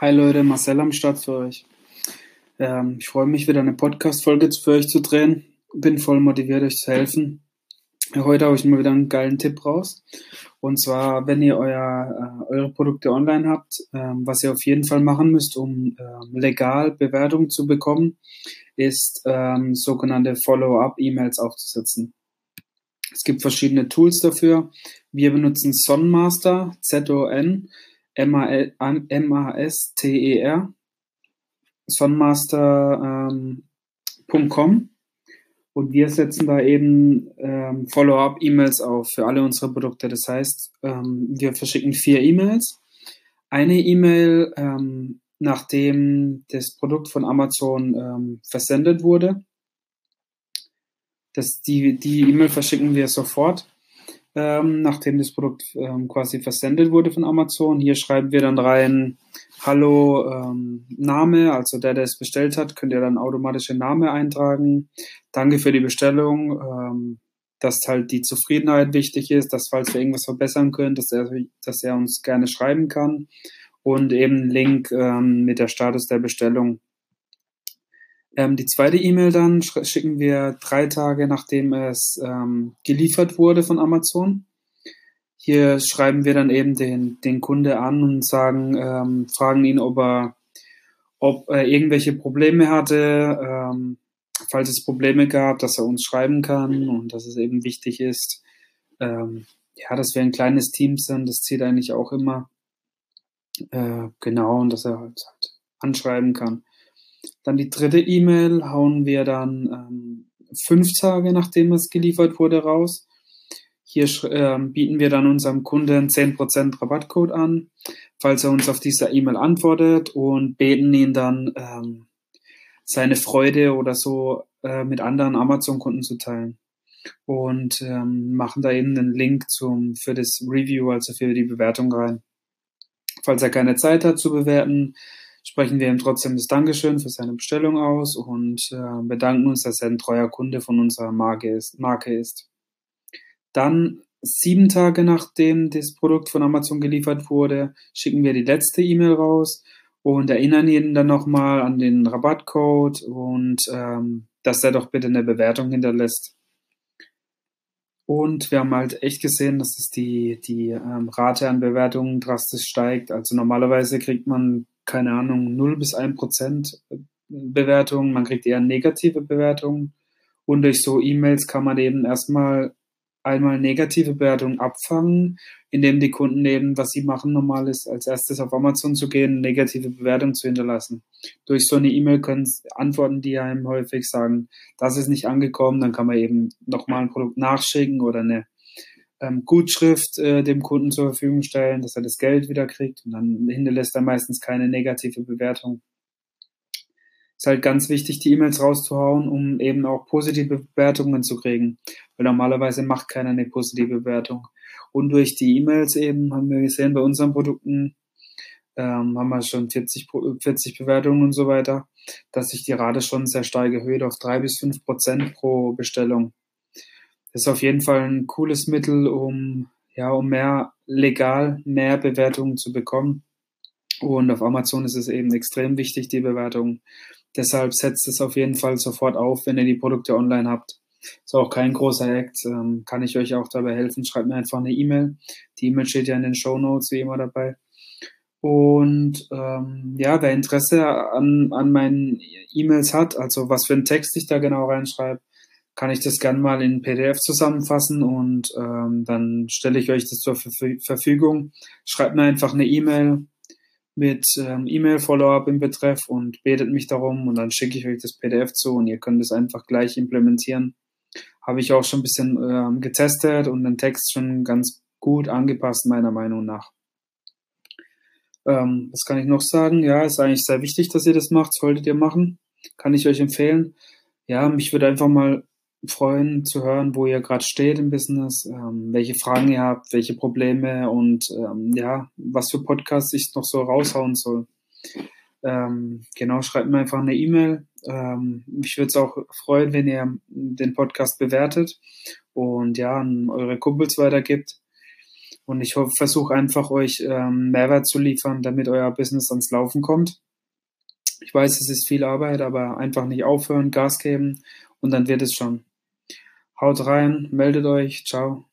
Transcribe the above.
Hi Leute, Marcel am Start für euch. Ähm, ich freue mich wieder eine Podcast-Folge für euch zu drehen. Bin voll motiviert, euch zu helfen. Heute habe ich mal wieder einen geilen Tipp raus. Und zwar, wenn ihr euer, äh, eure Produkte online habt, ähm, was ihr auf jeden Fall machen müsst, um äh, legal Bewertungen zu bekommen, ist ähm, sogenannte Follow-up-E-Mails aufzusetzen. Es gibt verschiedene Tools dafür. Wir benutzen Sonmaster, Z-O-N, M-A-S-T-E-R, sonmaster.com ähm, und wir setzen da eben ähm, Follow-up-E-Mails auf für alle unsere Produkte. Das heißt, ähm, wir verschicken vier E-Mails. Eine E-Mail, ähm, nachdem das Produkt von Amazon ähm, versendet wurde. Das, die die E-Mail verschicken wir sofort ähm, nachdem das Produkt ähm, quasi versendet wurde von Amazon. Hier schreiben wir dann rein, hallo ähm, Name, also der, der es bestellt hat, könnt ihr dann automatische Name eintragen. Danke für die Bestellung, ähm, dass halt die Zufriedenheit wichtig ist, dass falls wir irgendwas verbessern können, dass er, dass er uns gerne schreiben kann und eben Link ähm, mit der Status der Bestellung. Ähm, die zweite E-Mail dann schicken wir drei Tage, nachdem es ähm, geliefert wurde von Amazon. Hier schreiben wir dann eben den, den Kunde an und sagen, ähm, fragen ihn, ob er, ob er irgendwelche Probleme hatte, ähm, falls es Probleme gab, dass er uns schreiben kann und dass es eben wichtig ist, ähm, ja, dass wir ein kleines Team sind. Das zählt eigentlich auch immer. Äh, genau, und dass er halt, halt anschreiben kann. Dann die dritte E-Mail hauen wir dann ähm, fünf Tage nachdem es geliefert wurde raus. Hier ähm, bieten wir dann unserem Kunden 10% Rabattcode an, falls er uns auf dieser E-Mail antwortet und beten ihn dann ähm, seine Freude oder so äh, mit anderen Amazon-Kunden zu teilen. Und ähm, machen da eben einen Link zum, für das Review, also für die Bewertung rein. Falls er keine Zeit hat zu bewerten, sprechen wir ihm trotzdem das Dankeschön für seine Bestellung aus und äh, bedanken uns, dass er ein treuer Kunde von unserer Marke ist. Marke ist. Dann sieben Tage nachdem das Produkt von Amazon geliefert wurde, schicken wir die letzte E-Mail raus und erinnern ihn dann nochmal an den Rabattcode und ähm, dass er doch bitte eine Bewertung hinterlässt. Und wir haben halt echt gesehen, dass es die, die ähm, Rate an Bewertungen drastisch steigt. Also normalerweise kriegt man keine Ahnung, 0 bis 1 Prozent Bewertungen, man kriegt eher negative Bewertungen. Und durch so E-Mails kann man eben erstmal einmal negative Bewertungen abfangen, indem die Kunden eben, was sie machen normal ist, als erstes auf Amazon zu gehen, negative Bewertungen zu hinterlassen. Durch so eine E-Mail können antworten die einem häufig sagen, das ist nicht angekommen, dann kann man eben nochmal ein Produkt nachschicken oder eine ähm, Gutschrift äh, dem Kunden zur Verfügung stellen, dass er das Geld wieder kriegt und dann hinterlässt er meistens keine negative Bewertung. Ist halt ganz wichtig, die E-Mails rauszuhauen, um eben auch positive Bewertungen zu kriegen, weil normalerweise macht keiner eine positive Bewertung. Und durch die E-Mails eben haben wir gesehen, bei unseren Produkten ähm, haben wir schon 40, 40 Bewertungen und so weiter, dass sich die Rate schon sehr stark erhöht auf drei bis fünf Prozent pro Bestellung ist auf jeden Fall ein cooles Mittel, um, ja, um mehr legal mehr Bewertungen zu bekommen. Und auf Amazon ist es eben extrem wichtig, die Bewertung. Deshalb setzt es auf jeden Fall sofort auf, wenn ihr die Produkte online habt. Ist auch kein großer Act, ähm, kann ich euch auch dabei helfen. Schreibt mir einfach eine E-Mail. Die E-Mail steht ja in den Show Notes wie immer dabei. Und ähm, ja, wer Interesse an, an meinen E-Mails hat, also was für einen Text ich da genau reinschreibe, kann ich das gerne mal in PDF zusammenfassen und ähm, dann stelle ich euch das zur Verfügung. Schreibt mir einfach eine E-Mail mit ähm, E-Mail-Follow-up im Betreff und betet mich darum und dann schicke ich euch das PDF zu und ihr könnt es einfach gleich implementieren. Habe ich auch schon ein bisschen ähm, getestet und den Text schon ganz gut angepasst, meiner Meinung nach. Ähm, was kann ich noch sagen? Ja, ist eigentlich sehr wichtig, dass ihr das macht. Solltet ihr machen. Kann ich euch empfehlen. Ja, mich würde einfach mal freuen zu hören, wo ihr gerade steht im Business, ähm, welche Fragen ihr habt, welche Probleme und ähm, ja, was für Podcasts ich noch so raushauen soll. Ähm, genau, schreibt mir einfach eine E-Mail. Ähm, ich würde es auch freuen, wenn ihr den Podcast bewertet und ja, an eure Kumpels weitergibt. Und ich versuche einfach euch ähm, Mehrwert zu liefern, damit euer Business ans Laufen kommt. Ich weiß, es ist viel Arbeit, aber einfach nicht aufhören, Gas geben und dann wird es schon. Haut rein, meldet euch, ciao.